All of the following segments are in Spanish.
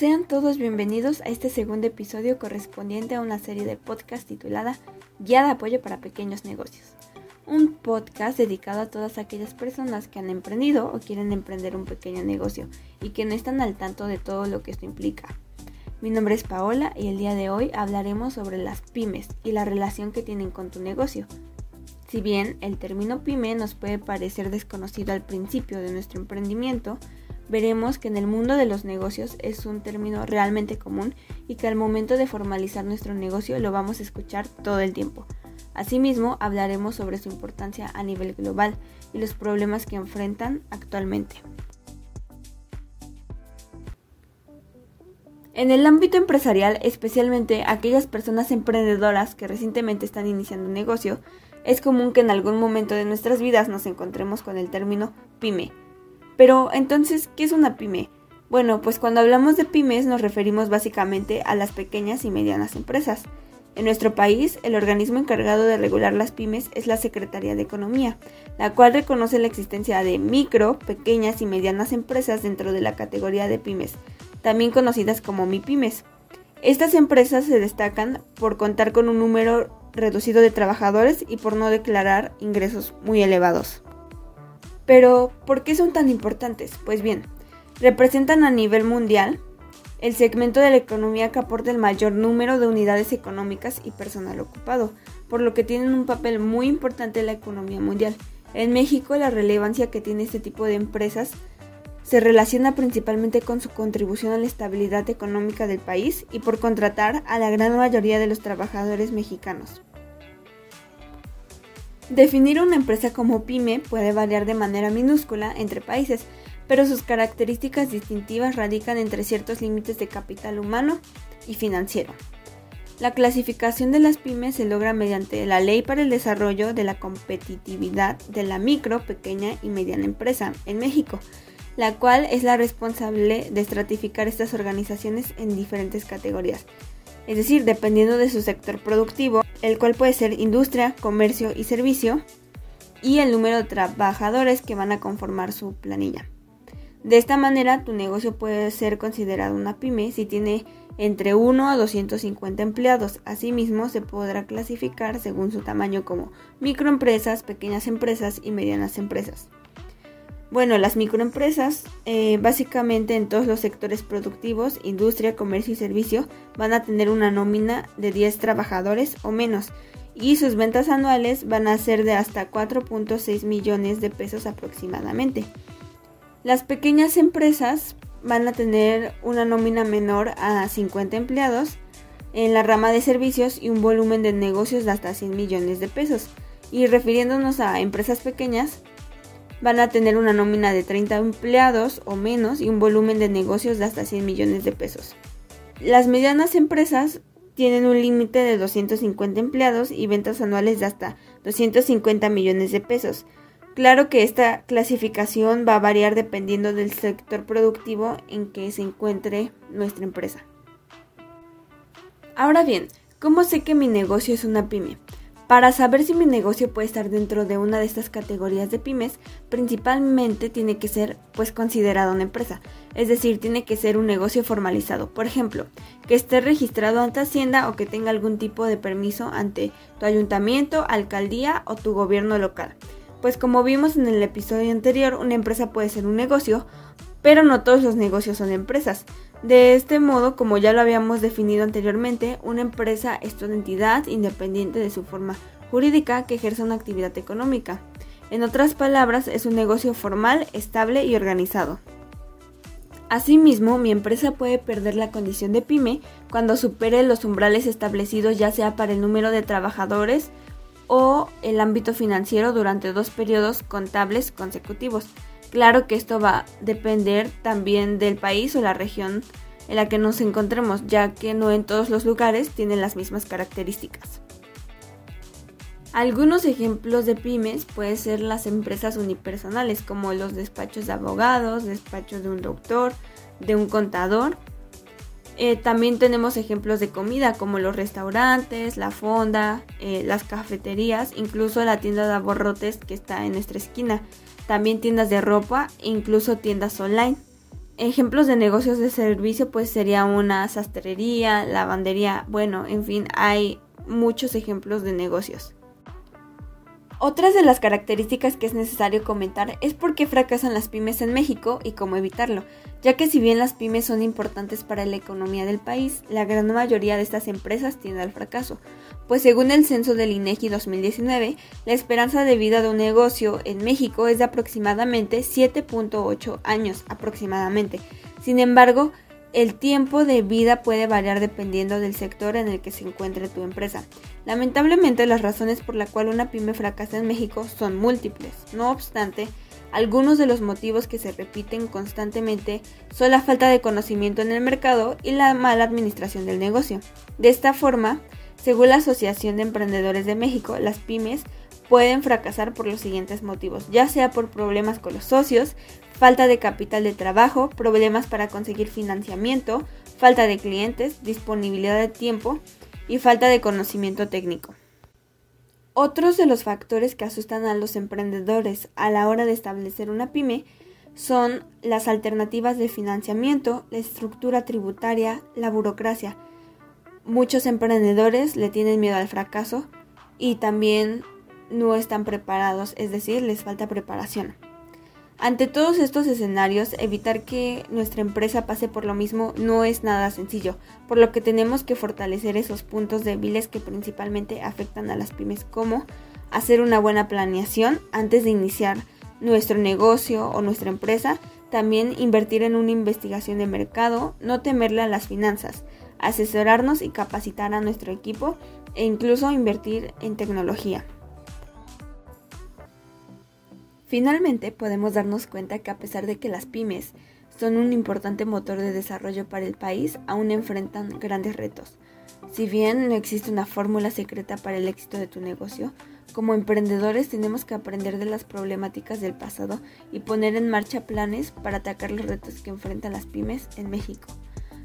Sean todos bienvenidos a este segundo episodio correspondiente a una serie de podcast titulada Guía de Apoyo para Pequeños Negocios. Un podcast dedicado a todas aquellas personas que han emprendido o quieren emprender un pequeño negocio y que no están al tanto de todo lo que esto implica. Mi nombre es Paola y el día de hoy hablaremos sobre las pymes y la relación que tienen con tu negocio. Si bien el término pyme nos puede parecer desconocido al principio de nuestro emprendimiento, veremos que en el mundo de los negocios es un término realmente común y que al momento de formalizar nuestro negocio lo vamos a escuchar todo el tiempo. Asimismo, hablaremos sobre su importancia a nivel global y los problemas que enfrentan actualmente. En el ámbito empresarial, especialmente aquellas personas emprendedoras que recientemente están iniciando un negocio, es común que en algún momento de nuestras vidas nos encontremos con el término pyme, pero entonces, ¿qué es una pyme? Bueno, pues cuando hablamos de pymes nos referimos básicamente a las pequeñas y medianas empresas. En nuestro país, el organismo encargado de regular las pymes es la Secretaría de Economía, la cual reconoce la existencia de micro, pequeñas y medianas empresas dentro de la categoría de pymes, también conocidas como MIPYMES. Estas empresas se destacan por contar con un número reducido de trabajadores y por no declarar ingresos muy elevados. Pero, ¿por qué son tan importantes? Pues bien, representan a nivel mundial el segmento de la economía que aporta el mayor número de unidades económicas y personal ocupado, por lo que tienen un papel muy importante en la economía mundial. En México, la relevancia que tiene este tipo de empresas se relaciona principalmente con su contribución a la estabilidad económica del país y por contratar a la gran mayoría de los trabajadores mexicanos. Definir una empresa como pyme puede variar de manera minúscula entre países, pero sus características distintivas radican entre ciertos límites de capital humano y financiero. La clasificación de las pymes se logra mediante la Ley para el Desarrollo de la Competitividad de la Micro, Pequeña y Mediana Empresa en México, la cual es la responsable de estratificar estas organizaciones en diferentes categorías, es decir, dependiendo de su sector productivo, el cual puede ser industria, comercio y servicio, y el número de trabajadores que van a conformar su planilla. De esta manera, tu negocio puede ser considerado una pyme si tiene entre 1 a 250 empleados. Asimismo, se podrá clasificar según su tamaño como microempresas, pequeñas empresas y medianas empresas. Bueno, las microempresas, eh, básicamente en todos los sectores productivos, industria, comercio y servicio, van a tener una nómina de 10 trabajadores o menos y sus ventas anuales van a ser de hasta 4.6 millones de pesos aproximadamente. Las pequeñas empresas van a tener una nómina menor a 50 empleados en la rama de servicios y un volumen de negocios de hasta 100 millones de pesos. Y refiriéndonos a empresas pequeñas, van a tener una nómina de 30 empleados o menos y un volumen de negocios de hasta 100 millones de pesos. Las medianas empresas tienen un límite de 250 empleados y ventas anuales de hasta 250 millones de pesos. Claro que esta clasificación va a variar dependiendo del sector productivo en que se encuentre nuestra empresa. Ahora bien, ¿cómo sé que mi negocio es una pyme? Para saber si mi negocio puede estar dentro de una de estas categorías de pymes, principalmente tiene que ser pues considerado una empresa, es decir, tiene que ser un negocio formalizado. Por ejemplo, que esté registrado ante Hacienda o que tenga algún tipo de permiso ante tu ayuntamiento, alcaldía o tu gobierno local. Pues como vimos en el episodio anterior, una empresa puede ser un negocio, pero no todos los negocios son empresas. De este modo, como ya lo habíamos definido anteriormente, una empresa es una entidad independiente de su forma jurídica que ejerce una actividad económica. En otras palabras, es un negocio formal, estable y organizado. Asimismo, mi empresa puede perder la condición de pyme cuando supere los umbrales establecidos ya sea para el número de trabajadores o el ámbito financiero durante dos periodos contables consecutivos. Claro que esto va a depender también del país o la región en la que nos encontremos, ya que no en todos los lugares tienen las mismas características. Algunos ejemplos de pymes pueden ser las empresas unipersonales, como los despachos de abogados, despachos de un doctor, de un contador. Eh, también tenemos ejemplos de comida, como los restaurantes, la fonda, eh, las cafeterías, incluso la tienda de aborrotes que está en nuestra esquina también tiendas de ropa e incluso tiendas online. ejemplos de negocios de servicio pues sería una sastrería, lavandería, bueno, en fin, hay muchos ejemplos de negocios. Otras de las características que es necesario comentar es por qué fracasan las pymes en México y cómo evitarlo, ya que si bien las pymes son importantes para la economía del país, la gran mayoría de estas empresas tiende al fracaso, pues según el censo del INEGI 2019, la esperanza de vida de un negocio en México es de aproximadamente 7.8 años aproximadamente. Sin embargo, el tiempo de vida puede variar dependiendo del sector en el que se encuentre tu empresa. Lamentablemente las razones por la cual una pyme fracasa en México son múltiples. No obstante, algunos de los motivos que se repiten constantemente son la falta de conocimiento en el mercado y la mala administración del negocio. De esta forma, según la Asociación de Emprendedores de México, las pymes pueden fracasar por los siguientes motivos, ya sea por problemas con los socios, falta de capital de trabajo, problemas para conseguir financiamiento, falta de clientes, disponibilidad de tiempo y falta de conocimiento técnico. Otros de los factores que asustan a los emprendedores a la hora de establecer una pyme son las alternativas de financiamiento, la estructura tributaria, la burocracia. Muchos emprendedores le tienen miedo al fracaso y también no están preparados, es decir, les falta preparación. Ante todos estos escenarios, evitar que nuestra empresa pase por lo mismo no es nada sencillo, por lo que tenemos que fortalecer esos puntos débiles que principalmente afectan a las pymes, como hacer una buena planeación antes de iniciar nuestro negocio o nuestra empresa, también invertir en una investigación de mercado, no temerle a las finanzas, asesorarnos y capacitar a nuestro equipo e incluso invertir en tecnología. Finalmente, podemos darnos cuenta que a pesar de que las pymes son un importante motor de desarrollo para el país, aún enfrentan grandes retos. Si bien no existe una fórmula secreta para el éxito de tu negocio, como emprendedores tenemos que aprender de las problemáticas del pasado y poner en marcha planes para atacar los retos que enfrentan las pymes en México.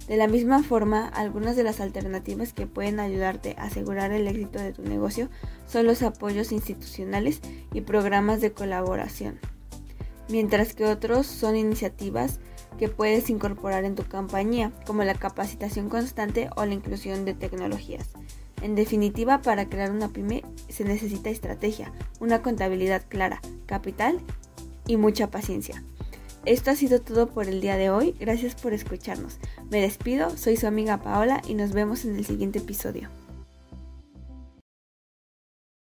De la misma forma, algunas de las alternativas que pueden ayudarte a asegurar el éxito de tu negocio son los apoyos institucionales y programas de colaboración, mientras que otros son iniciativas que puedes incorporar en tu compañía, como la capacitación constante o la inclusión de tecnologías. En definitiva, para crear una pyme se necesita estrategia, una contabilidad clara, capital y mucha paciencia. Esto ha sido todo por el día de hoy. Gracias por escucharnos. Me despido, soy su amiga Paola y nos vemos en el siguiente episodio.